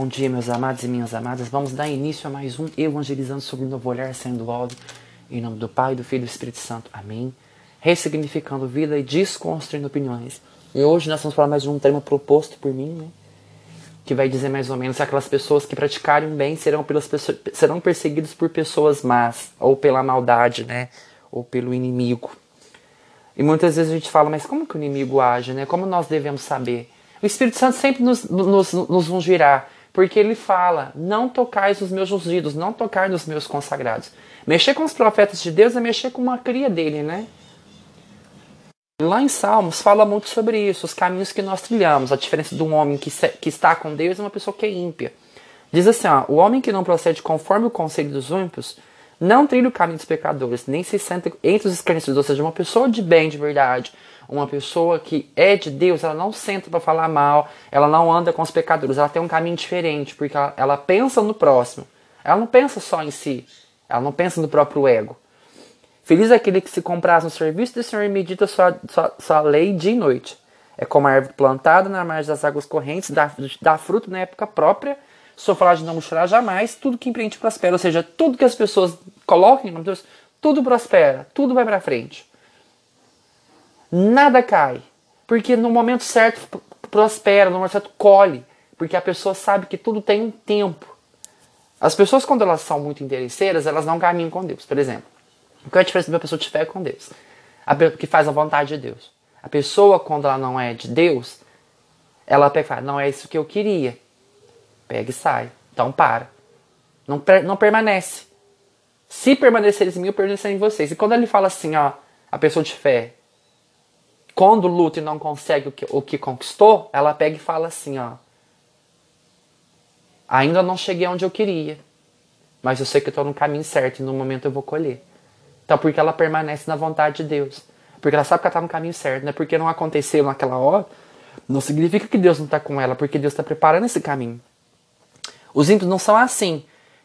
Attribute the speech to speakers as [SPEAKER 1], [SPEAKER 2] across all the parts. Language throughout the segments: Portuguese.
[SPEAKER 1] Bom dia, meus amados e minhas amadas. Vamos dar início a mais um Evangelizando sobre o Novo Olhar, sendo óbvio, em nome do Pai, do Filho e do Espírito Santo. Amém. Ressignificando vida e desconstruindo opiniões. E hoje nós vamos falar mais de um tema proposto por mim, né? Que vai dizer mais ou menos que aquelas pessoas que praticarem bem serão, pelas serão perseguidos por pessoas más, ou pela maldade, né? Ou pelo inimigo. E muitas vezes a gente fala, mas como que o inimigo age, né? Como nós devemos saber? O Espírito Santo sempre nos, nos, nos ungirá porque ele fala: não tocais os meus ungidos, não tocar nos meus consagrados. Mexer com os profetas de Deus é mexer com uma cria dele, né? Lá em Salmos fala muito sobre isso, os caminhos que nós trilhamos, a diferença de um homem que, que está com Deus e uma pessoa que é ímpia. Diz assim: ó, o homem que não procede conforme o conselho dos ímpios não trilha o caminho dos pecadores, nem se senta entre os escarnecidos, ou seja, uma pessoa de bem de verdade, uma pessoa que é de Deus, ela não senta para falar mal, ela não anda com os pecadores, ela tem um caminho diferente, porque ela, ela pensa no próximo. Ela não pensa só em si, ela não pensa no próprio ego. Feliz é aquele que se compraz no serviço do Senhor e medita sua, sua, sua lei dia e noite. É como a árvore plantada na margem das águas correntes, dá, dá fruto na época própria, falar de não mostrar jamais, tudo que empreende prospera. Ou seja, tudo que as pessoas colocam em nome de Deus, tudo prospera, tudo vai para frente nada cai. Porque no momento certo prospera, no momento certo colhe. Porque a pessoa sabe que tudo tem um tempo. As pessoas, quando elas são muito interesseiras, elas não caminham com Deus. Por exemplo, o que é a diferença de uma pessoa de fé com Deus? A que faz a vontade de Deus. A pessoa, quando ela não é de Deus, ela pega e fala, não é isso que eu queria. Pega e sai. Então para. Não, não permanece. Se permaneceres em mim, eu permanecerei em vocês. E quando ele fala assim, ó, a pessoa de fé, quando luta e não consegue o que, o que conquistou, ela pega e fala assim, ó. Ainda não cheguei onde eu queria, mas eu sei que estou no caminho certo e no momento eu vou colher. Então, porque ela permanece na vontade de Deus. Porque ela sabe que ela está no caminho certo, não é porque não aconteceu naquela hora, não significa que Deus não está com ela, porque Deus está preparando esse caminho. Os ímpios não são assim.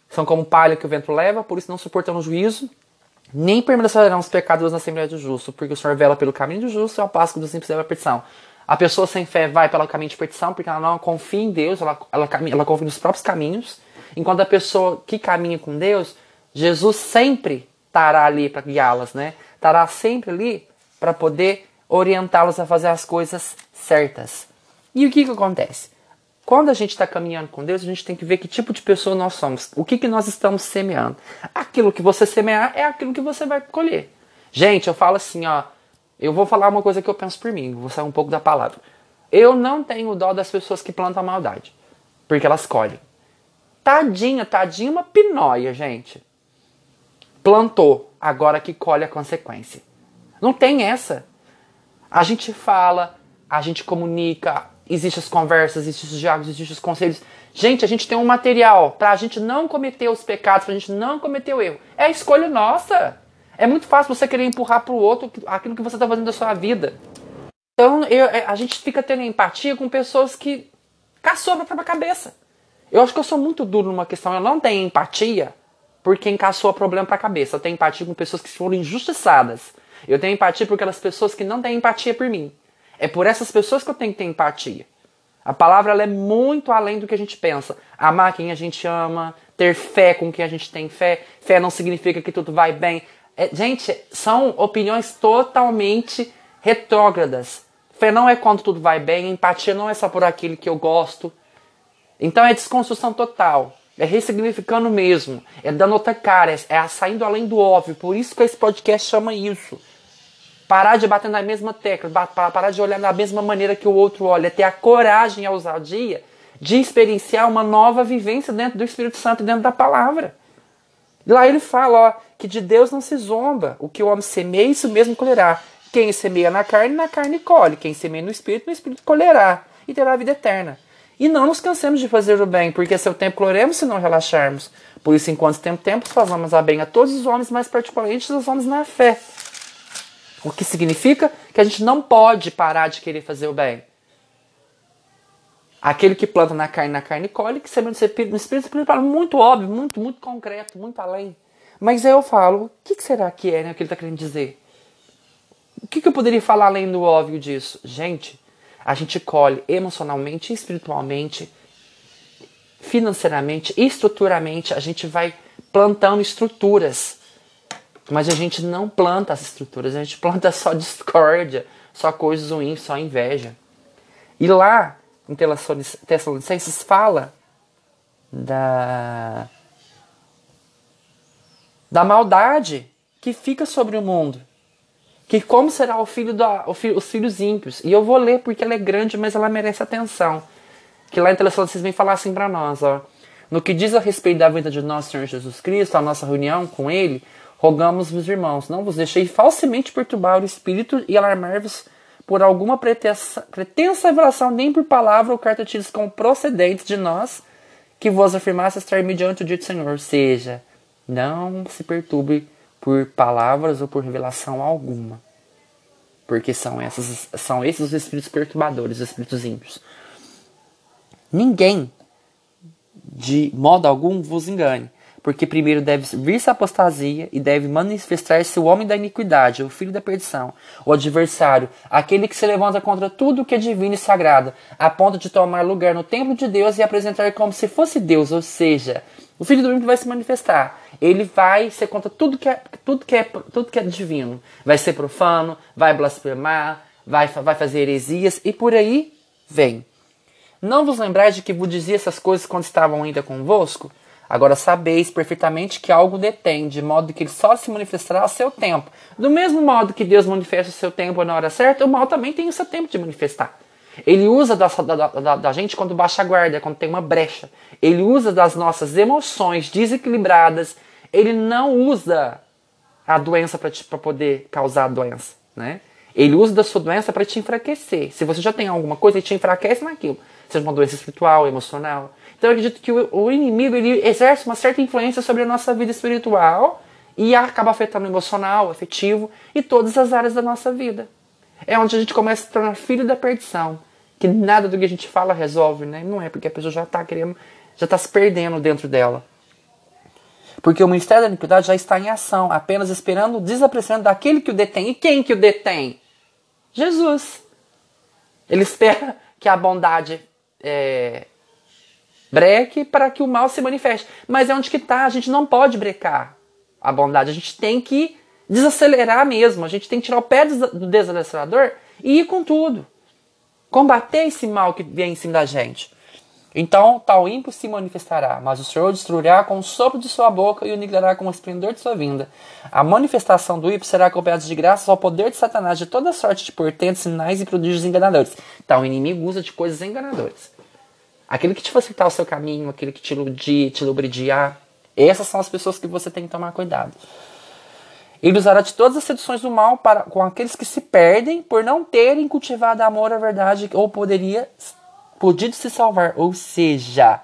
[SPEAKER 1] São como palha que o vento leva, por isso não suportam o juízo, nem permanecerão os pecadores na Assembleia do Justo, porque o Senhor vela pelo caminho do justo e ao passo dos simples leva a perdição. A pessoa sem fé vai pelo caminho de perdição porque ela não confia em Deus, ela, ela, ela confia nos próprios caminhos. Enquanto a pessoa que caminha com Deus, Jesus sempre estará ali para guiá-las, né? Estará sempre ali para poder orientá-las a fazer as coisas certas. E o que, que acontece? Quando a gente está caminhando com Deus, a gente tem que ver que tipo de pessoa nós somos. O que, que nós estamos semeando. Aquilo que você semear é aquilo que você vai colher. Gente, eu falo assim, ó. Eu vou falar uma coisa que eu penso por mim, vou sair um pouco da palavra. Eu não tenho dó das pessoas que plantam maldade, porque elas colhem. Tadinha, tadinha, uma pinóia, gente. Plantou, agora que colhe a consequência. Não tem essa. A gente fala, a gente comunica, existem as conversas, existem os diálogos, existem os conselhos. Gente, a gente tem um material para a gente não cometer os pecados, para a gente não cometer o erro. É escolha nossa. É muito fácil você querer empurrar para o outro aquilo que você está fazendo da sua vida. Então eu, é, a gente fica tendo empatia com pessoas que caçou a própria cabeça. Eu acho que eu sou muito duro numa questão. Eu não tenho empatia por quem caçou problema para a cabeça. Eu tenho empatia com pessoas que foram injustiçadas. Eu tenho empatia por aquelas pessoas que não têm empatia por mim. É por essas pessoas que eu tenho que ter empatia. A palavra ela é muito além do que a gente pensa. Amar quem a gente ama, ter fé com quem a gente tem fé. Fé não significa que tudo vai bem. É, gente, são opiniões totalmente retrógradas. Fé não é quando tudo vai bem, empatia não é só por aquilo que eu gosto. Então é desconstrução total. É ressignificando mesmo. É dando outra cara. É, é saindo além do óbvio. Por isso que esse podcast chama isso. Parar de bater na mesma tecla, parar de olhar da mesma maneira que o outro olha, ter a coragem e a ousadia de experienciar uma nova vivência dentro do Espírito Santo, dentro da palavra. Lá ele fala ó, que de Deus não se zomba. O que o homem semeia, isso mesmo colherá. Quem semeia na carne, na carne colhe. Quem semeia no Espírito, no Espírito colherá. E terá a vida eterna. E não nos cansemos de fazer o bem, porque seu tempo colheremos se não relaxarmos. Por isso, enquanto tempo temos, façamos a bem a todos os homens, mas particularmente aos homens na fé. O que significa que a gente não pode parar de querer fazer o bem. Aquele que planta na carne, na carne colhe, que semeia no espírito, espírito espiritual, muito óbvio, muito, muito concreto, muito além. Mas aí eu falo, o que, será que é né, o que ele está querendo dizer? O que, que eu poderia falar além do óbvio disso? Gente, a gente colhe emocionalmente, espiritualmente, financeiramente, estruturalmente, a gente vai plantando estruturas. Mas a gente não planta as estruturas, a gente planta só discórdia, só coisas ruins, só inveja. E lá, em Tessalonicenses, fala da, da maldade que fica sobre o mundo. Que como será o filho da, o filho, os filhos ímpios. E eu vou ler porque ela é grande, mas ela merece atenção. Que lá em Tessalonicenses vem falar assim para nós, ó. No que diz a respeito da vida de nosso Senhor Jesus Cristo, a nossa reunião com Ele, rogamos vos irmãos, não vos deixei falsamente perturbar o espírito e alarmar-vos por alguma pretensa, pretensa revelação, nem por palavra ou carta tidas como procedentes de nós, que vos afirmasse estar mediante o dia do Senhor. Ou seja, não se perturbe por palavras ou por revelação alguma. Porque são, essas, são esses os espíritos perturbadores, os espíritos ímpios. Ninguém, de modo algum, vos engane porque primeiro deve vir-se a apostasia e deve manifestar-se o homem da iniquidade, o filho da perdição, o adversário, aquele que se levanta contra tudo o que é divino e sagrado, a ponto de tomar lugar no templo de Deus e apresentar como se fosse Deus, ou seja, o filho do homem vai se manifestar. Ele vai ser contra tudo que é, tudo que é, tudo que é divino. Vai ser profano, vai blasfemar, vai, vai fazer heresias e por aí vem. Não vos lembrais de que vos dizia essas coisas quando estavam ainda convosco? Agora sabeis perfeitamente que algo detém, de modo que ele só se manifestará a seu tempo. Do mesmo modo que Deus manifesta o seu tempo na hora certa, o mal também tem o seu tempo de manifestar. Ele usa da, da, da, da gente quando baixa a guarda, quando tem uma brecha. Ele usa das nossas emoções desequilibradas. Ele não usa a doença para poder causar a doença. Né? Ele usa da sua doença para te enfraquecer. Se você já tem alguma coisa, ele te enfraquece naquilo. Seja uma doença espiritual, emocional. Então eu acredito que o, o inimigo ele exerce uma certa influência sobre a nossa vida espiritual e acaba afetando o emocional, o afetivo e todas as áreas da nossa vida. É onde a gente começa a se tornar filho da perdição. Que nada do que a gente fala resolve, né? Não é porque a pessoa já está querendo, já está se perdendo dentro dela. Porque o ministério da iniquidade já está em ação, apenas esperando o desaparecimento daquele que o detém. E quem que o detém? Jesus. Ele espera que a bondade é, breque para que o mal se manifeste. Mas é onde que está, a gente não pode brecar a bondade, a gente tem que desacelerar mesmo, a gente tem que tirar o pé do desacelerador e ir com tudo. Combater esse mal que vem em cima da gente. Então, tal ímpio se manifestará, mas o Senhor destruirá com o sopro de sua boca e o aniquilará com o esplendor de sua vinda. A manifestação do ímpio será acompanhada de graças ao poder de Satanás de toda sorte de portentos, sinais e prodígios enganadores. Então, o inimigo usa de coisas enganadoras. Aquele que te facilitar o seu caminho, aquele que te iludir, te lubridiar. Essas são as pessoas que você tem que tomar cuidado. Ele usará de todas as seduções do mal para, com aqueles que se perdem por não terem cultivado amor à verdade ou poderia podido se salvar. Ou seja,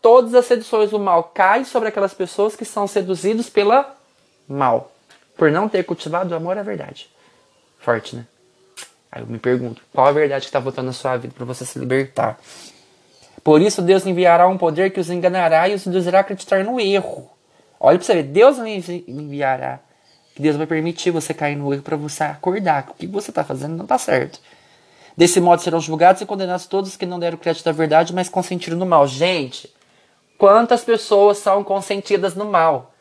[SPEAKER 1] todas as seduções do mal caem sobre aquelas pessoas que são seduzidos pela mal, por não ter cultivado o amor à verdade. Forte, né? Aí eu me pergunto, qual a verdade que está voltando na sua vida para você se libertar? Por isso Deus enviará um poder que os enganará e os induzirá a acreditar no erro. Olha para você ver, Deus enviará. Que Deus vai permitir você cair no erro para você acordar. O que você está fazendo não está certo. Desse modo serão julgados e condenados todos que não deram crédito à verdade, mas consentiram no mal. Gente, quantas pessoas são consentidas no mal?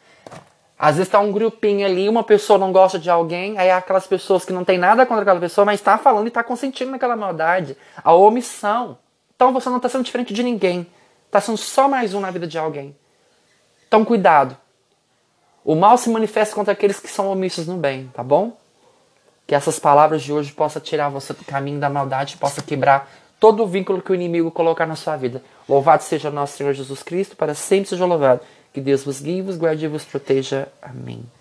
[SPEAKER 1] Às vezes está um grupinho ali, uma pessoa não gosta de alguém, aí é aquelas pessoas que não tem nada contra aquela pessoa, mas está falando e está consentindo naquela maldade. A omissão. Então você não está sendo diferente de ninguém. Está sendo só mais um na vida de alguém. Então cuidado. O mal se manifesta contra aqueles que são omissos no bem, tá bom? Que essas palavras de hoje possam tirar você do caminho da maldade, possa quebrar todo o vínculo que o inimigo colocar na sua vida. Louvado seja nosso Senhor Jesus Cristo, para sempre seja louvado. Que Deus vos guie, vos guarde e vos proteja. Amém.